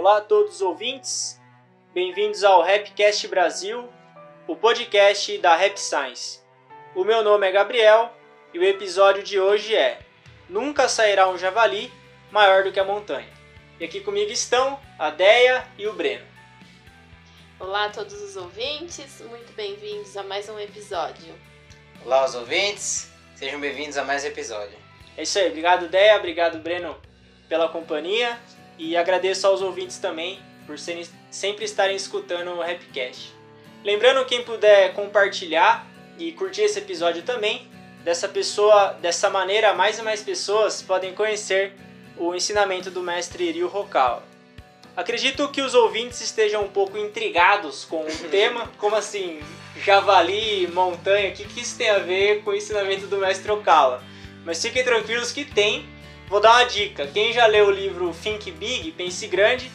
Olá a todos os ouvintes, bem-vindos ao Rapcast Brasil, o podcast da Rap Science. O meu nome é Gabriel e o episódio de hoje é Nunca sairá um javali maior do que a montanha. E aqui comigo estão a Deia e o Breno. Olá a todos os ouvintes, muito bem-vindos a mais um episódio. Olá aos ouvintes, sejam bem-vindos a mais um episódio. É isso aí, obrigado Deia, obrigado Breno pela companhia e agradeço aos ouvintes também por serem, sempre estarem escutando o Rapcast. Lembrando quem puder compartilhar e curtir esse episódio também, dessa pessoa, dessa maneira mais e mais pessoas podem conhecer o ensinamento do mestre Ryu Hokawa. Acredito que os ouvintes estejam um pouco intrigados com o tema, como assim, javali, montanha, o que, que isso tem a ver com o ensinamento do mestre Okawa? Mas fiquem tranquilos que tem. Vou dar uma dica. Quem já leu o livro Think Big, Pense Grande,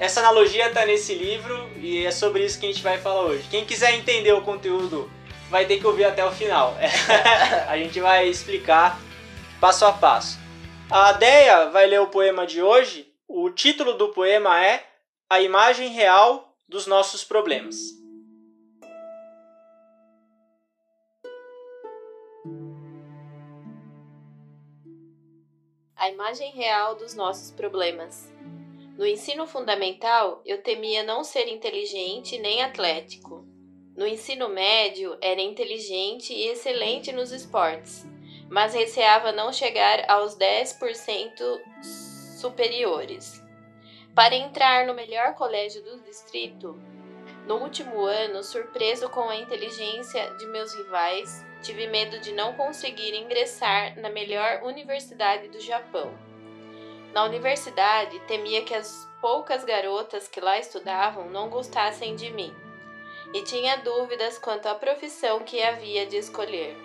essa analogia está nesse livro e é sobre isso que a gente vai falar hoje. Quem quiser entender o conteúdo vai ter que ouvir até o final. a gente vai explicar passo a passo. A Deia vai ler o poema de hoje. O título do poema é A Imagem Real dos Nossos Problemas. A imagem real dos nossos problemas. No ensino fundamental, eu temia não ser inteligente nem atlético. No ensino médio, era inteligente e excelente nos esportes, mas receava não chegar aos 10% superiores. Para entrar no melhor colégio do distrito, no último ano, surpreso com a inteligência de meus rivais, tive medo de não conseguir ingressar na melhor universidade do Japão. Na universidade, temia que as poucas garotas que lá estudavam não gostassem de mim, e tinha dúvidas quanto à profissão que havia de escolher.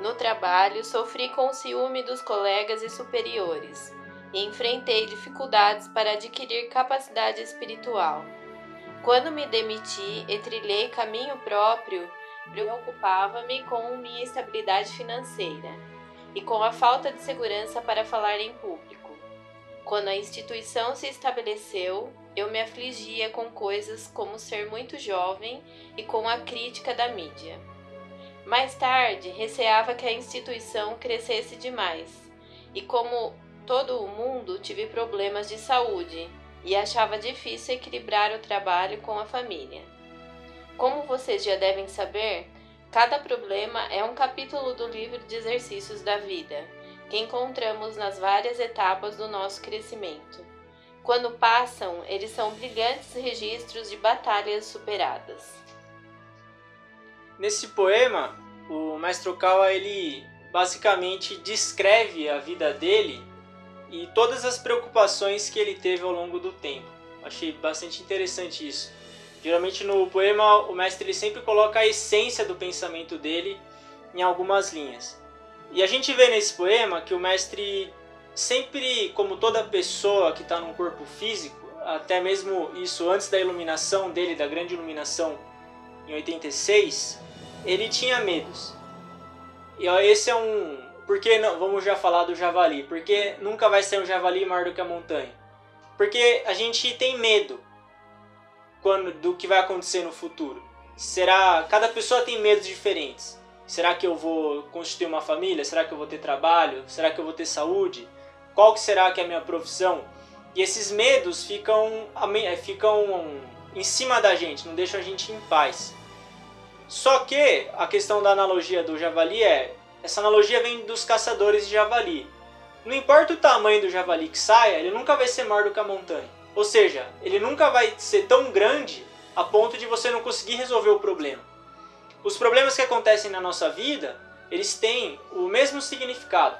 No trabalho, sofri com o ciúme dos colegas e superiores, e enfrentei dificuldades para adquirir capacidade espiritual. Quando me demiti e trilhei caminho próprio, preocupava-me com minha estabilidade financeira e com a falta de segurança para falar em público. Quando a instituição se estabeleceu, eu me afligia com coisas como ser muito jovem e com a crítica da mídia. Mais tarde, receava que a instituição crescesse demais, e como todo o mundo, tive problemas de saúde e achava difícil equilibrar o trabalho com a família. Como vocês já devem saber, cada problema é um capítulo do livro de exercícios da vida, que encontramos nas várias etapas do nosso crescimento. Quando passam, eles são brilhantes registros de batalhas superadas. Nesse poema, o Mestre Okawa ele basicamente descreve a vida dele e todas as preocupações que ele teve ao longo do tempo. Achei bastante interessante isso. Geralmente no poema o mestre ele sempre coloca a essência do pensamento dele em algumas linhas. E a gente vê nesse poema que o mestre sempre, como toda pessoa que está num corpo físico, até mesmo isso antes da iluminação dele, da grande iluminação em 86, ele tinha medos. E esse é um. Porque não, vamos já falar do javali. Porque nunca vai ser um javali maior do que a montanha. Porque a gente tem medo quando do que vai acontecer no futuro. Será, cada pessoa tem medos diferentes. Será que eu vou constituir uma família? Será que eu vou ter trabalho? Será que eu vou ter saúde? Qual que será que é a minha profissão? E esses medos ficam, ficam em cima da gente, não deixam a gente em paz. Só que a questão da analogia do javali é, essa analogia vem dos caçadores de javali. Não importa o tamanho do javali que saia, ele nunca vai ser maior do que a montanha. Ou seja, ele nunca vai ser tão grande a ponto de você não conseguir resolver o problema. Os problemas que acontecem na nossa vida, eles têm o mesmo significado.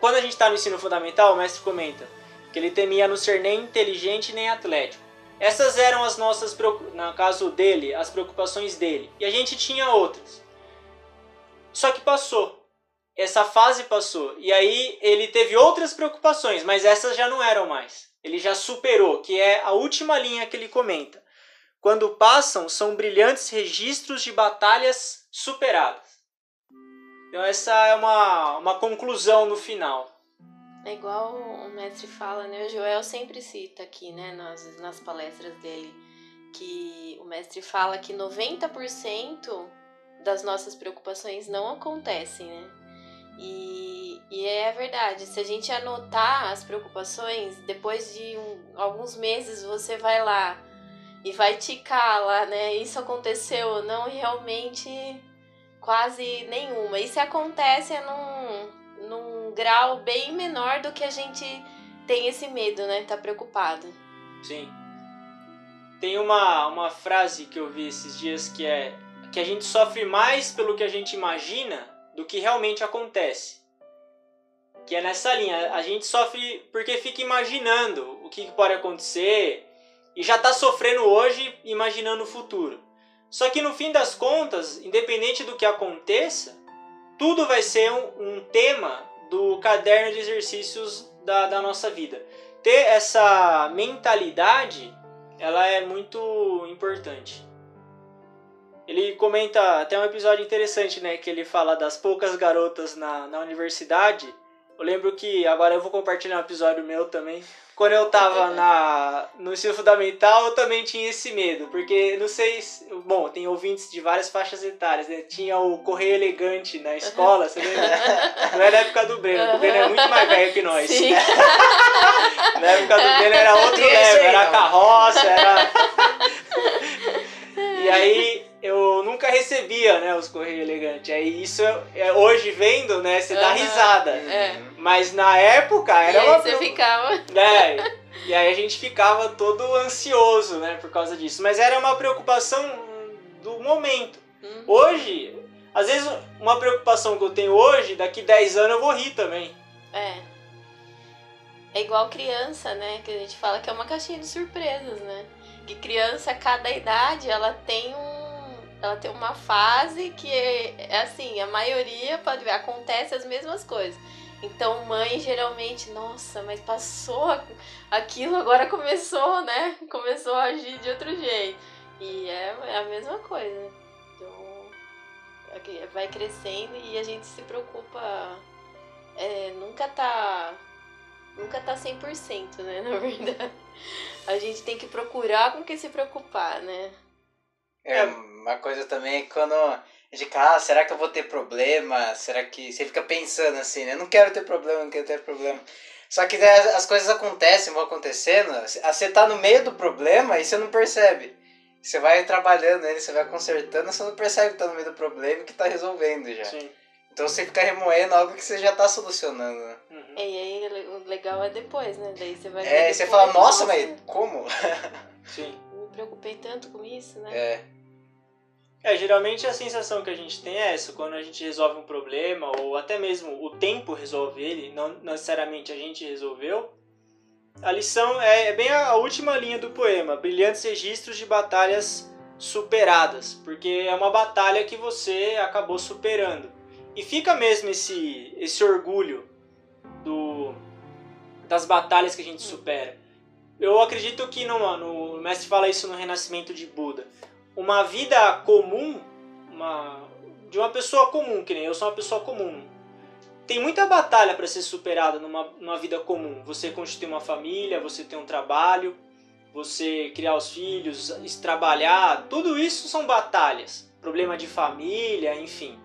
Quando a gente está no ensino fundamental, o mestre comenta que ele temia não ser nem inteligente nem atlético. Essas eram as nossas, no caso dele, as preocupações dele. E a gente tinha outras. Só que passou. Essa fase passou. E aí ele teve outras preocupações, mas essas já não eram mais. Ele já superou, que é a última linha que ele comenta. Quando passam, são brilhantes registros de batalhas superadas. Então essa é uma, uma conclusão no final. É igual o mestre fala, né? O Joel sempre cita aqui, né, nas, nas palestras dele, que o mestre fala que 90% das nossas preocupações não acontecem, né? E, e é verdade, se a gente anotar as preocupações, depois de um, alguns meses você vai lá e vai ticar lá, né? Isso aconteceu ou não, realmente quase nenhuma. E se acontece é num, num grau bem menor do que a gente tem esse medo, né? Tá preocupado. Sim. Tem uma, uma frase que eu vi esses dias que é que a gente sofre mais pelo que a gente imagina do que realmente acontece. Que é nessa linha, a gente sofre porque fica imaginando o que pode acontecer e já está sofrendo hoje imaginando o futuro. Só que no fim das contas, independente do que aconteça, tudo vai ser um, um tema do caderno de exercícios da, da nossa vida. Ter essa mentalidade, ela é muito importante. Ele comenta até um episódio interessante, né? Que ele fala das poucas garotas na, na universidade. Eu lembro que agora eu vou compartilhar um episódio meu também. Quando eu tava na, no ensino fundamental, eu também tinha esse medo. Porque, não sei. Se, bom, tem ouvintes de várias faixas etárias, né? Tinha o Correio Elegante na escola, você lembra? Não é da época do Breno, o Breno é muito mais velho que nós. Sim. na época do Breno era outro level, era carroça, era. e aí nunca recebia, né, os Correio Elegante. Aí isso, é, hoje vendo, né, você dá risada. É. Mas na época era e aí uma... você ficava. É, e aí a gente ficava todo ansioso, né, por causa disso. Mas era uma preocupação do momento. Uhum. Hoje, às vezes uma preocupação que eu tenho hoje, daqui 10 anos eu vou rir também. É. É igual criança, né? Que a gente fala que é uma caixinha de surpresas, né? Que criança, cada idade, ela tem um ela tem uma fase que é, é assim, a maioria pode ver, acontece as mesmas coisas. Então, mãe geralmente, nossa, mas passou aquilo, agora começou, né? Começou a agir de outro jeito. E é, é a mesma coisa. Então, é vai crescendo e a gente se preocupa. É, nunca tá. Nunca tá 100%, né? Na verdade. A gente tem que procurar com que se preocupar, né? É, uma coisa também é quando a gente fala, ah, será que eu vou ter problema? Será que. Você fica pensando assim, né? Eu não quero ter problema, não quero ter problema. Só que as coisas acontecem, vão acontecendo, você tá no meio do problema e você não percebe. Você vai trabalhando nele, você vai consertando, você não percebe que tá no meio do problema e que tá resolvendo já. Sim. Então você fica remoendo algo que você já tá solucionando. Né? Uhum. E aí o legal é depois, né? Daí você vai. É, ver você depois, fala, nossa, mas como? Sim. Me preocupei tanto com isso, né? É. É, geralmente a sensação que a gente tem é essa, quando a gente resolve um problema, ou até mesmo o tempo resolve ele, não necessariamente a gente resolveu. A lição é, é bem a última linha do poema, brilhantes registros de batalhas superadas, porque é uma batalha que você acabou superando. E fica mesmo esse, esse orgulho do, das batalhas que a gente supera. Eu acredito que no, no o mestre fala isso no Renascimento de Buda uma vida comum, uma, de uma pessoa comum, que nem eu sou uma pessoa comum. Tem muita batalha para ser superada numa, numa vida comum. Você constituir uma família, você ter um trabalho, você criar os filhos, trabalhar, tudo isso são batalhas. Problema de família, enfim.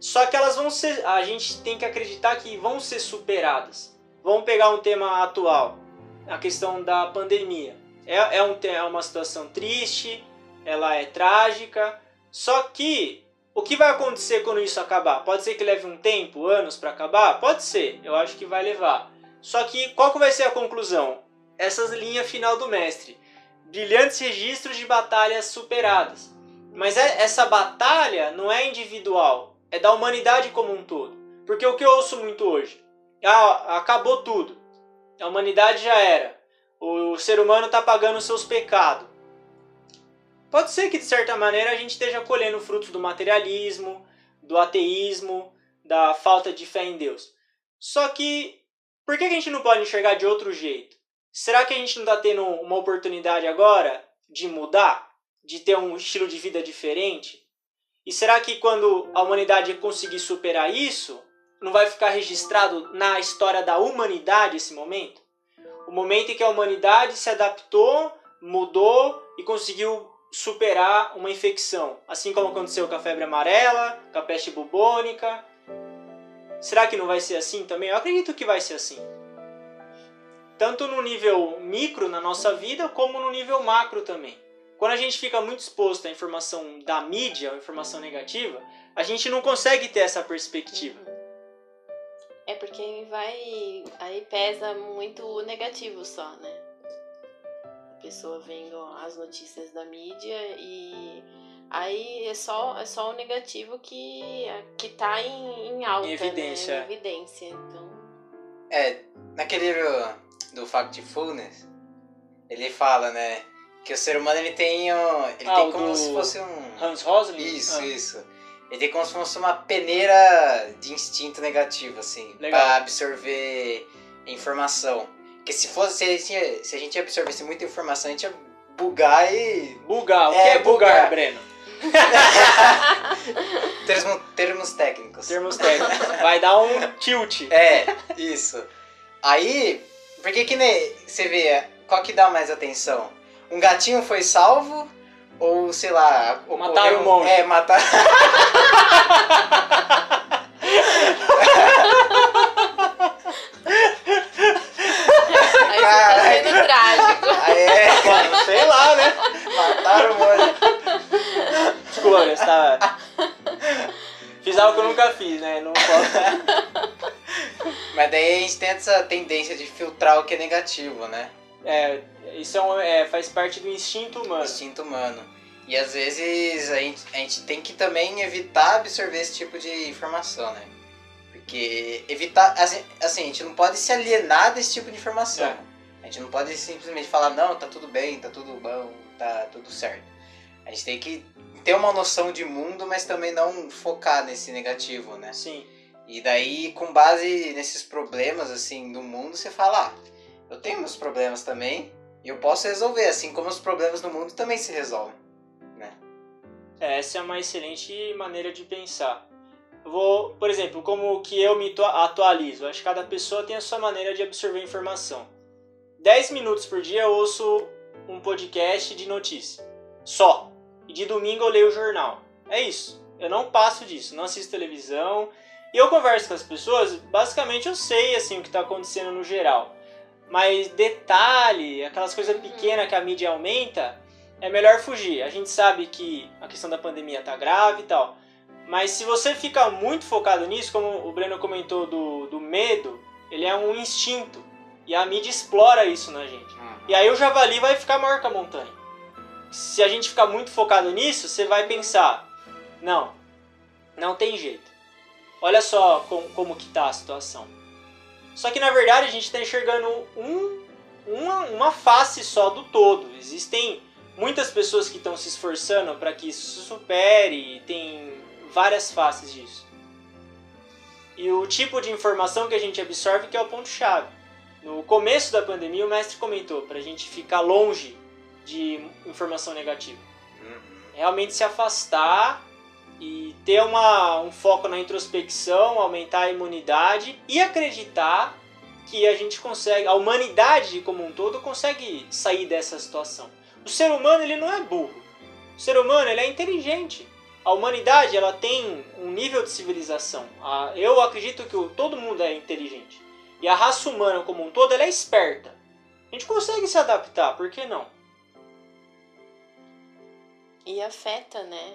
Só que elas vão ser, a gente tem que acreditar que vão ser superadas. Vamos pegar um tema atual, a questão da pandemia. É, é, um, é uma situação triste, ela é trágica. Só que o que vai acontecer quando isso acabar? Pode ser que leve um tempo, anos para acabar? Pode ser, eu acho que vai levar. Só que qual que vai ser a conclusão? Essa linha final do mestre. Brilhantes registros de batalhas superadas. Mas é, essa batalha não é individual, é da humanidade como um todo. Porque o que eu ouço muito hoje? Ah, acabou tudo. A humanidade já era. O ser humano está pagando seus pecados. Pode ser que de certa maneira a gente esteja colhendo frutos do materialismo, do ateísmo, da falta de fé em Deus. Só que por que a gente não pode enxergar de outro jeito? Será que a gente não está tendo uma oportunidade agora de mudar? De ter um estilo de vida diferente? E será que quando a humanidade conseguir superar isso, não vai ficar registrado na história da humanidade esse momento? O momento em que a humanidade se adaptou, mudou e conseguiu superar uma infecção, assim como aconteceu com a febre amarela, com a peste bubônica. Será que não vai ser assim também? Eu acredito que vai ser assim. Tanto no nível micro na nossa vida, como no nível macro também. Quando a gente fica muito exposto à informação da mídia, à informação negativa, a gente não consegue ter essa perspectiva. É porque vai. Aí pesa muito o negativo só, né? Pessoa vendo as notícias da mídia e aí é só, é só o negativo que, que tá em, em alta, Em evidência. né? Em evidência. Então. É, naquele livro do Factfulness, ele fala, né, que o ser humano ele tem, um, ele Ah, tem como se fosse um... Hans Rosling? Isso, Ah. isso. Ele tem como se fosse uma peneira de instinto negativo, assim, Legal. pra absorver informação. Porque se fosse, se, a gente- se a gente absorvesse muita informação, a gente ia bugar e... Bugar. O que É, é bugar, bugar. Breno? termos, termos técnicos. Termos técnicos. Vai dar um tilt. É, isso. Aí, por que nem, você vê, qual que dá mais atenção? Um gatinho foi salvo ou, sei lá... Mataram o um- monge. É, mataram... essa tendência de filtrar o que é negativo, né? É, isso é um, é, faz parte do instinto humano. Instinto humano. E às vezes a gente, a gente tem que também evitar absorver esse tipo de informação, né? Porque evitar. Assim, assim, a gente não pode se alienar desse tipo de informação. É. A gente não pode simplesmente falar, não, tá tudo bem, tá tudo bom, tá tudo certo. A gente tem que ter uma noção de mundo, mas também não focar nesse negativo, né? Sim. E daí, com base nesses problemas, assim, do mundo, você fala, ah, eu tenho meus problemas também, e eu posso resolver, assim como os problemas do mundo também se resolvem. É, essa é uma excelente maneira de pensar. Vou, por exemplo, como que eu me tua- atualizo. Acho que cada pessoa tem a sua maneira de absorver informação. 10 minutos por dia eu ouço um podcast de notícia. Só. E de domingo eu leio o jornal. É isso. Eu não passo disso. Não assisto televisão. E eu converso com as pessoas. Basicamente eu sei assim o que está acontecendo no geral. Mas detalhe, aquelas coisas pequenas que a mídia aumenta, é melhor fugir. A gente sabe que a questão da pandemia tá grave e tal. Mas se você fica muito focado nisso, como o Breno comentou do, do medo, ele é um instinto. E a mídia explora isso na gente. E aí o javali vai ficar maior que a montanha. Se a gente ficar muito focado nisso, você vai pensar, não, não tem jeito. Olha só como, como que tá a situação. Só que na verdade a gente está enxergando um, uma, uma face só do todo. Existem muitas pessoas que estão se esforçando para que isso se supere, tem várias faces disso. E o tipo de informação que a gente absorve que é o ponto-chave. No começo da pandemia, o mestre comentou para a gente ficar longe de informação negativa. Realmente se afastar e ter uma, um foco na introspecção, aumentar a imunidade e acreditar que a gente consegue, a humanidade como um todo consegue sair dessa situação. O ser humano ele não é burro. O ser humano ele é inteligente. A humanidade ela tem um nível de civilização. Eu acredito que todo mundo é inteligente. E a raça humana como um todo ela é esperta. A gente consegue se adaptar, por que não? E afeta, né?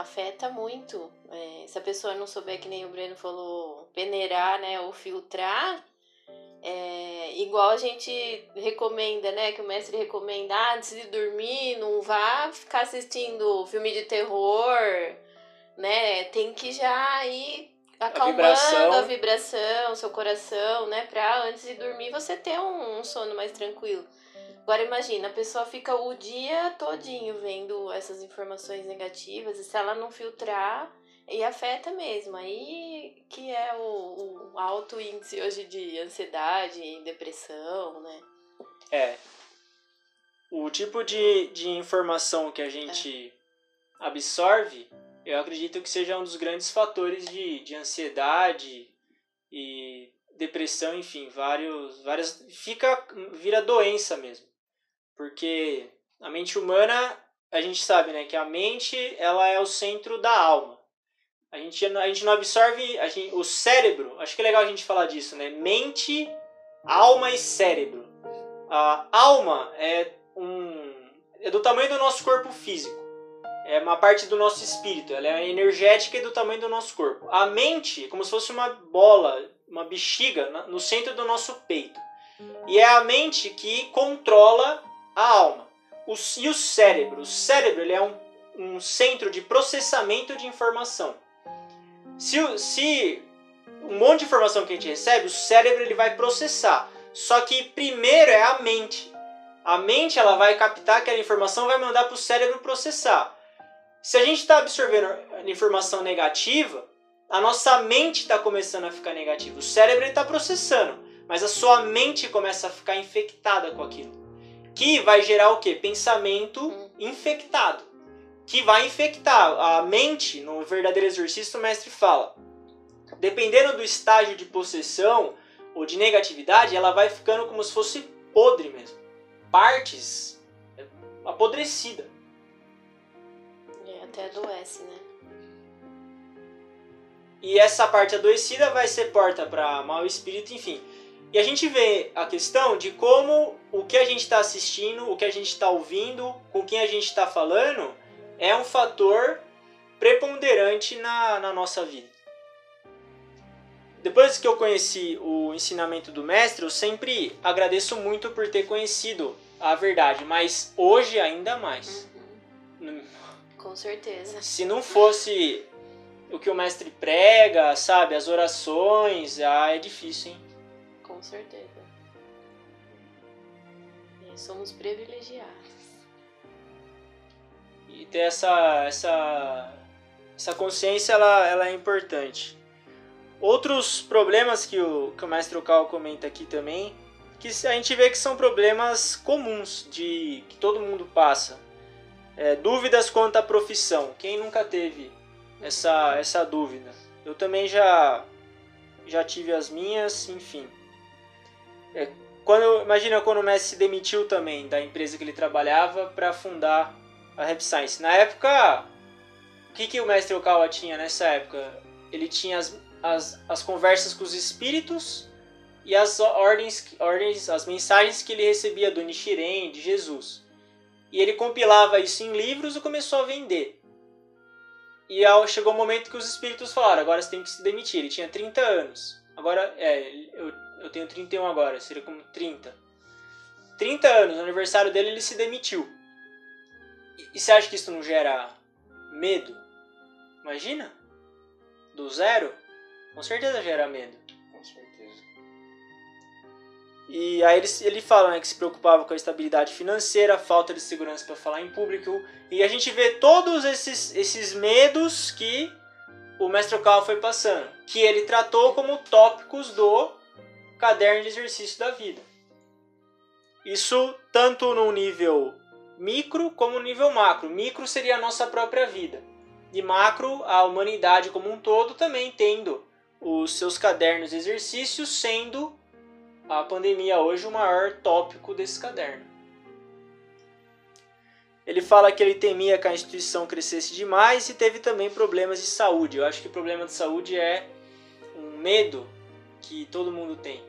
Afeta muito. É, se a pessoa não souber, que nem o Breno falou, peneirar, né? Ou filtrar, é, igual a gente recomenda, né? Que o mestre recomenda, ah, antes de dormir, não vá ficar assistindo filme de terror, né? Tem que já ir acalmando vibração. a vibração, seu coração, né? Pra antes de dormir você ter um, um sono mais tranquilo. Agora imagina, a pessoa fica o dia todinho vendo essas informações negativas e se ela não filtrar, e afeta mesmo. Aí que é o, o alto índice hoje de ansiedade e depressão, né? É. O tipo de, de informação que a gente absorve, eu acredito que seja um dos grandes fatores de, de ansiedade, e depressão, enfim, vários, várias fica vira doença mesmo. Porque a mente humana, a gente sabe, né, que a mente, ela é o centro da alma. A gente, a gente não absorve a gente, o cérebro, acho que é legal a gente falar disso, né? Mente, alma e cérebro. A alma é um é do tamanho do nosso corpo físico. É uma parte do nosso espírito, ela é energética e do tamanho do nosso corpo. A mente é como se fosse uma bola, uma bexiga no centro do nosso peito. E é a mente que controla a alma. O, e o cérebro? O cérebro ele é um, um centro de processamento de informação. Se, se um monte de informação que a gente recebe, o cérebro ele vai processar. Só que primeiro é a mente. A mente ela vai captar aquela informação, vai mandar para o cérebro processar. Se a gente está absorvendo informação negativa, a nossa mente está começando a ficar negativa. O cérebro está processando, mas a sua mente começa a ficar infectada com aquilo. Que vai gerar o quê? Pensamento hum. infectado. Que vai infectar a mente, no verdadeiro exercício, o mestre fala. Dependendo do estágio de possessão ou de negatividade, ela vai ficando como se fosse podre mesmo. Partes é, apodrecida. É, até adoece, né? E essa parte adoecida vai ser porta para mau espírito, enfim. E a gente vê a questão de como o que a gente está assistindo, o que a gente está ouvindo, com quem a gente está falando, é um fator preponderante na, na nossa vida. Depois que eu conheci o ensinamento do mestre, eu sempre agradeço muito por ter conhecido a verdade, mas hoje ainda mais. Uhum. Com certeza. Se não fosse o que o mestre prega, sabe, as orações, ah, é difícil, hein? Com certeza. E somos privilegiados. E ter essa essa essa consciência ela, ela é importante. Outros problemas que o, que o mestre Cal comenta aqui também, que a gente vê que são problemas comuns, de que todo mundo passa. É, dúvidas quanto à profissão. Quem nunca teve essa, essa dúvida? Eu também já, já tive as minhas, enfim. É, quando, imagina quando o Messi se demitiu também da empresa que ele trabalhava para fundar a Rap Science. Na época, o que, que o mestre Okawa tinha nessa época? Ele tinha as, as, as conversas com os espíritos e as ordens, ordens, as mensagens que ele recebia do Nichiren, de Jesus. E ele compilava isso em livros e começou a vender. E ao, chegou o um momento que os espíritos falaram: agora você tem que se demitir. Ele tinha 30 anos. Agora, é, eu, eu tenho 31 agora, seria como 30. 30 anos, no aniversário dele, ele se demitiu. E, e você acha que isso não gera medo? Imagina? Do zero? Com certeza gera medo. Com certeza. E aí ele, ele fala né, que se preocupava com a estabilidade financeira, falta de segurança para falar em público. E a gente vê todos esses, esses medos que o mestre Okawa foi passando, que ele tratou como tópicos do caderno de exercício da vida. Isso tanto no nível micro como no nível macro. Micro seria a nossa própria vida. E macro, a humanidade como um todo também tendo os seus cadernos de exercícios, sendo a pandemia hoje o maior tópico desse caderno. Ele fala que ele temia que a instituição crescesse demais e teve também problemas de saúde. Eu acho que o problema de saúde é um medo que todo mundo tem.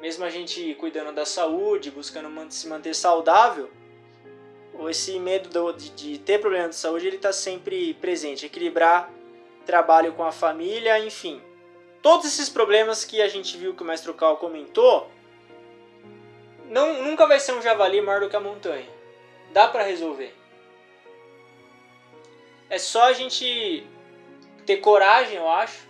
Mesmo a gente cuidando da saúde, buscando se manter saudável, esse medo de, ter problema de saúde ele está sempre presente. Equilibrar trabalho com a família, enfim. Todos esses problemas que a gente viu que o Mestre Cal comentou, não, nunca vai ser um javali maior do que a montanha. Dá para resolver. É só a gente ter coragem, eu acho,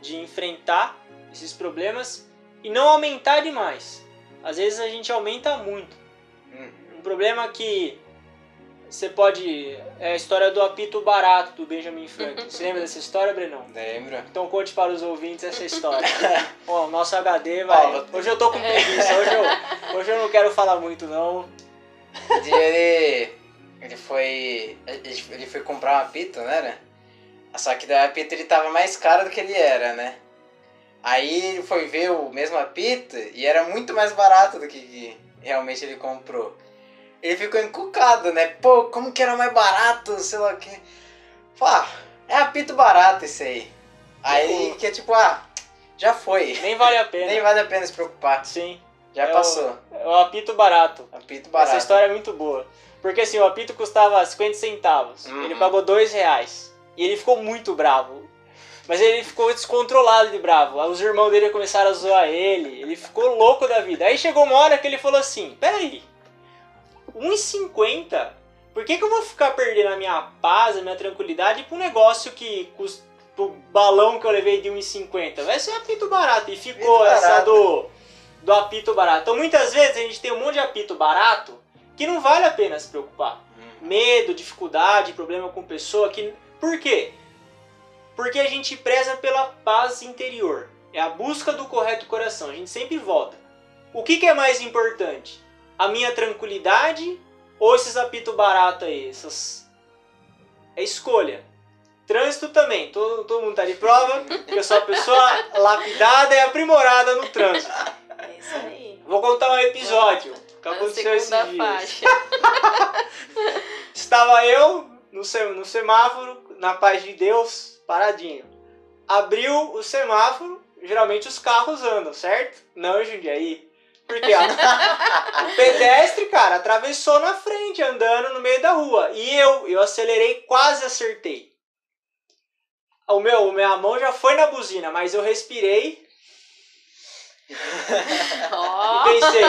de enfrentar esses problemas e não aumentar demais. Às vezes a gente aumenta muito. Hum. Um problema que você pode. É a história do apito barato do Benjamin Franklin. Você lembra dessa história, Brenão? Lembro. Então conte para os ouvintes essa história. Bom, nosso HD vai. Hoje eu tô com preguiça. Hoje eu, hoje eu não quero falar muito, não. Ele. Ele foi. Ele foi comprar um apito, né? Só que daí o apito ele tava mais caro do que ele era, né? Aí ele foi ver o mesmo apito e era muito mais barato do que realmente ele comprou. Ele ficou encucado, né? Pô, como que era mais barato, sei lá o que. Fala, ah, é apito barato esse aí. Aí tipo, que é tipo, ah, já foi. Nem vale a pena. Nem vale a pena se preocupar. Sim. Já é passou. O, é o apito barato. Apito barato. Essa história é muito boa. Porque assim, o apito custava 50 centavos. Uhum. Ele pagou 2 reais. E ele ficou muito bravo. Mas ele ficou descontrolado de bravo. Os irmãos dele começaram a zoar ele. Ele ficou louco da vida. Aí chegou uma hora que ele falou assim: Peraí, 1,50? Por que, que eu vou ficar perdendo a minha paz, a minha tranquilidade pra um negócio que custa. pro balão que eu levei de 1,50? Vai ser apito barato. E ficou essa do, do apito barato. Então muitas vezes a gente tem um monte de apito barato que não vale a pena se preocupar. Uhum. Medo, dificuldade, problema com pessoa. Que... Por quê? Porque a gente preza pela paz interior. É a busca do correto coração. A gente sempre volta. O que, que é mais importante? A minha tranquilidade ou esses apitos baratos aí? Essas... É escolha. Trânsito também. Todo, todo mundo tá de prova que eu sou uma pessoa lapidada e aprimorada no trânsito. É isso aí. Vou contar um episódio que aconteceu esses dias. Estava eu no, no semáforo, na paz de Deus, paradinho. Abriu o semáforo, geralmente os carros andam, certo? Não em Jundiaí. Porque a, o pedestre, cara, atravessou na frente, andando no meio da rua. E eu, eu acelerei, quase acertei. O meu, a minha mão já foi na buzina, mas eu respirei. Oh. E pensei,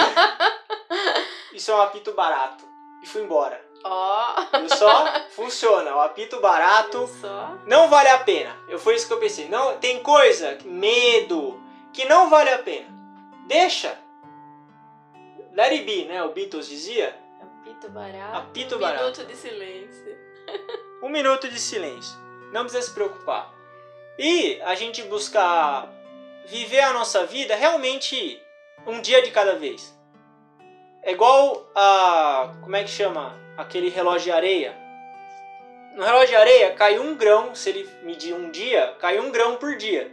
isso é um apito barato. E fui embora. Ó. Oh. só funciona. O apito barato não vale a pena. Eu foi isso que eu pensei. Não, tem coisa, medo, que não vale a pena. Deixa. Let it be, né? O Beatles dizia. Apito barato. Apito um barato. Um minuto de silêncio. um minuto de silêncio. Não precisa se preocupar. E a gente buscar viver a nossa vida realmente um dia de cada vez. É igual a. Como é que chama? aquele relógio de areia. No relógio de areia cai um grão, se ele medir um dia, cai um grão por dia.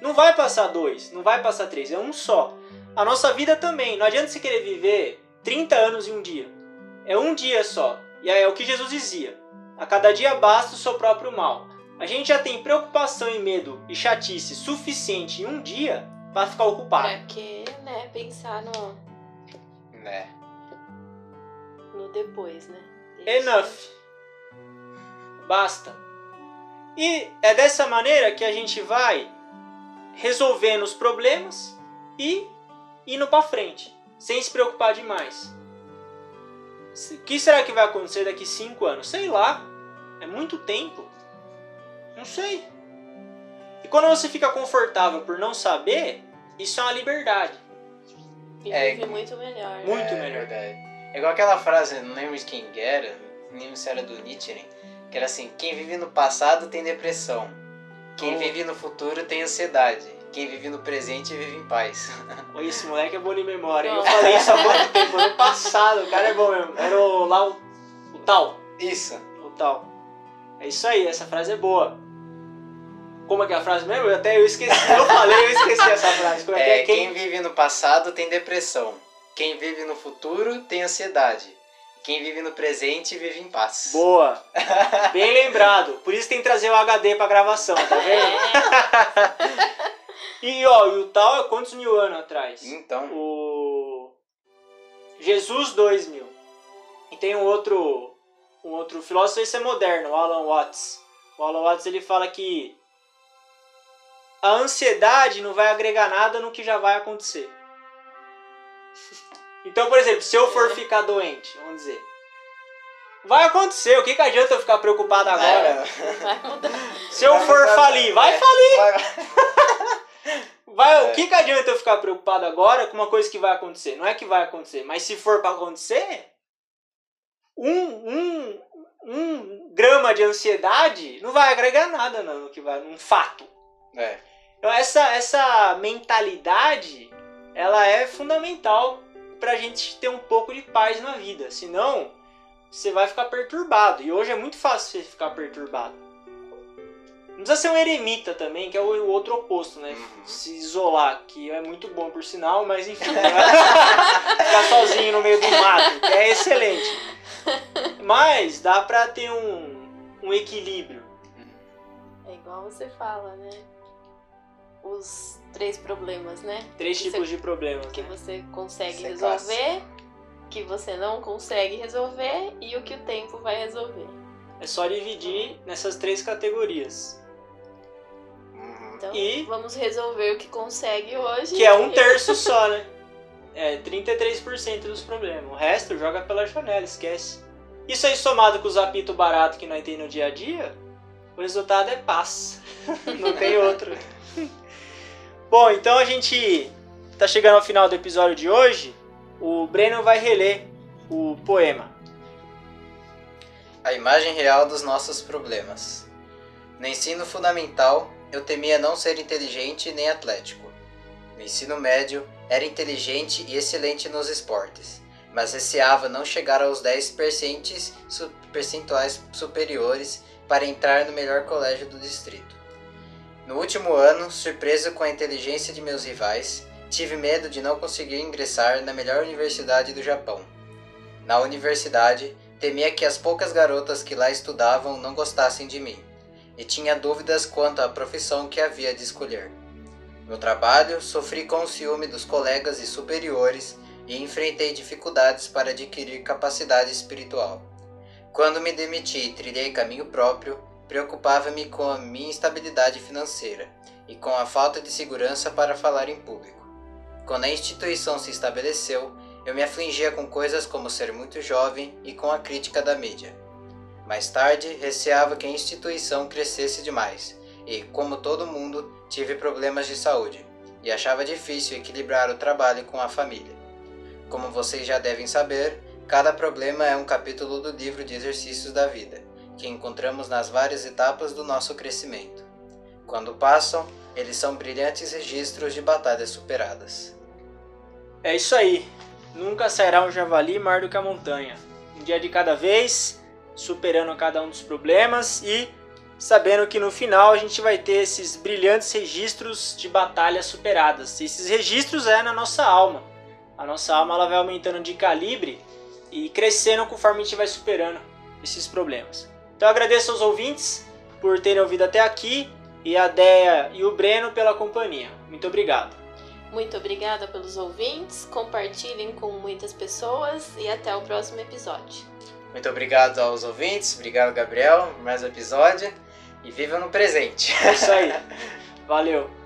Não vai passar dois, não vai passar três, é um só. A nossa vida também, não adianta você querer viver 30 anos em um dia. É um dia só. E é o que Jesus dizia. A cada dia basta o seu próprio mal. A gente já tem preocupação e medo e chatice suficiente em um dia para ficar ocupado. Pra que, né, pensar no... Né no depois, né? Enough. Basta. E é dessa maneira que a gente vai resolvendo os problemas e indo para frente, sem se preocupar demais. O que será que vai acontecer daqui cinco anos? Sei lá. É muito tempo. Não sei. E quando você fica confortável por não saber, isso é uma liberdade. E é, vive muito melhor. Muito é, melhor. Verdade. É igual aquela frase, não lembro de quem era, não lembro se era do Nietzsche, né? que era assim: quem vive no passado tem depressão, quem oh. vive no futuro tem ansiedade, quem vive no presente vive em paz. Oi, esse moleque é bom de memória. Eu falei isso há muito tempo, ano passado, o cara é bom mesmo. Era o, lá o, o tal. Isso. O tal. É isso aí, essa frase é boa. Como é que é a frase mesmo? Eu até eu esqueci, eu falei, eu esqueci essa frase. Como é, é que é? Quem... quem vive no passado tem depressão. Quem vive no futuro tem ansiedade. Quem vive no presente vive em paz. Boa! Bem lembrado. Por isso tem que trazer o HD pra gravação, tá vendo? É. e ó, e o tal é quantos mil anos atrás? Então. O. Jesus, dois mil. E tem um outro. Um outro filósofo, esse é moderno, o Alan Watts. O Alan Watts ele fala que a ansiedade não vai agregar nada no que já vai acontecer. Então, por exemplo, se eu for ficar doente, vamos dizer. Vai acontecer, o que, que adianta eu ficar preocupado agora? Se eu for falir, vai falir! Vai, o que, que adianta eu ficar preocupado agora com uma coisa que vai acontecer? Não é que vai acontecer, mas se for para acontecer, um, um, um grama de ansiedade não vai agregar nada no que vai, num fato. É. Então essa, essa mentalidade, ela é fundamental pra gente ter um pouco de paz na vida. Senão, você vai ficar perturbado. E hoje é muito fácil você ficar perturbado. Não precisa ser um eremita também, que é o, o outro oposto, né? Uhum. Se isolar, que é muito bom por sinal, mas enfim. Ficar sozinho no meio do mato, que é excelente. Mas dá pra ter um, um equilíbrio. É igual você fala, né? Os três problemas, né? Três Que tipos você- de problemas. Que né? você consegue Isso é resolver, que você não consegue resolver e o que o tempo vai resolver. É só dividir nessas três categorias. Então, E- vamos resolver o que consegue hoje. Que é um e- terço só, né? É 33% dos problemas. O resto joga pela janela, esquece. Isso aí somado com os apitos baratos que nós tem no dia a dia, o resultado é paz. Não tem outro. Bom, então a gente tá chegando ao final do episódio de hoje. O Breno vai reler o poema. A imagem real dos nossos problemas. No ensino fundamental, eu temia não ser inteligente nem atlético. No ensino médio, era inteligente e excelente nos esportes, mas receava não chegar aos 10 percentes- su- percentuais superiores para entrar no melhor colégio do distrito. No último ano, surpreso com a inteligência de meus rivais, tive medo de não conseguir ingressar na melhor universidade do Japão. Na universidade, temia que as poucas garotas que lá estudavam não gostassem de mim, e tinha dúvidas quanto à profissão que havia de escolher. No trabalho, sofri com o ciúme dos colegas e superiores e enfrentei dificuldades para adquirir capacidade espiritual. Quando me demiti e trilhei caminho próprio, preocupava-me com a minha instabilidade financeira e com a falta de segurança para falar em público. Quando a instituição se estabeleceu, eu me afligia com coisas como ser muito jovem e com a crítica da mídia. Mais tarde, receava que a instituição crescesse demais e, como todo mundo, tive problemas de saúde e achava difícil equilibrar o trabalho com a família. Como vocês já devem saber, cada problema é um capítulo do livro de exercícios da vida, que encontramos nas várias etapas do nosso crescimento. Quando passam, eles são brilhantes registros de batalhas superadas. É isso aí. Nunca sairá um javali maior do que a montanha. Um dia de cada vez, superando cada um dos problemas e sabendo que no final a gente vai ter esses brilhantes registros de batalhas superadas. Esses registros é na nossa alma. A nossa alma ela vai aumentando de calibre e crescendo conforme a gente vai superando esses problemas. Então eu agradeço aos ouvintes por terem ouvido até aqui e a Deia e o Breno pela companhia. Muito obrigado. Muito obrigada pelos ouvintes, compartilhem com muitas pessoas e até o próximo episódio. Muito obrigado aos ouvintes, obrigado Gabriel, mais um episódio e viva no presente. É isso aí. Valeu.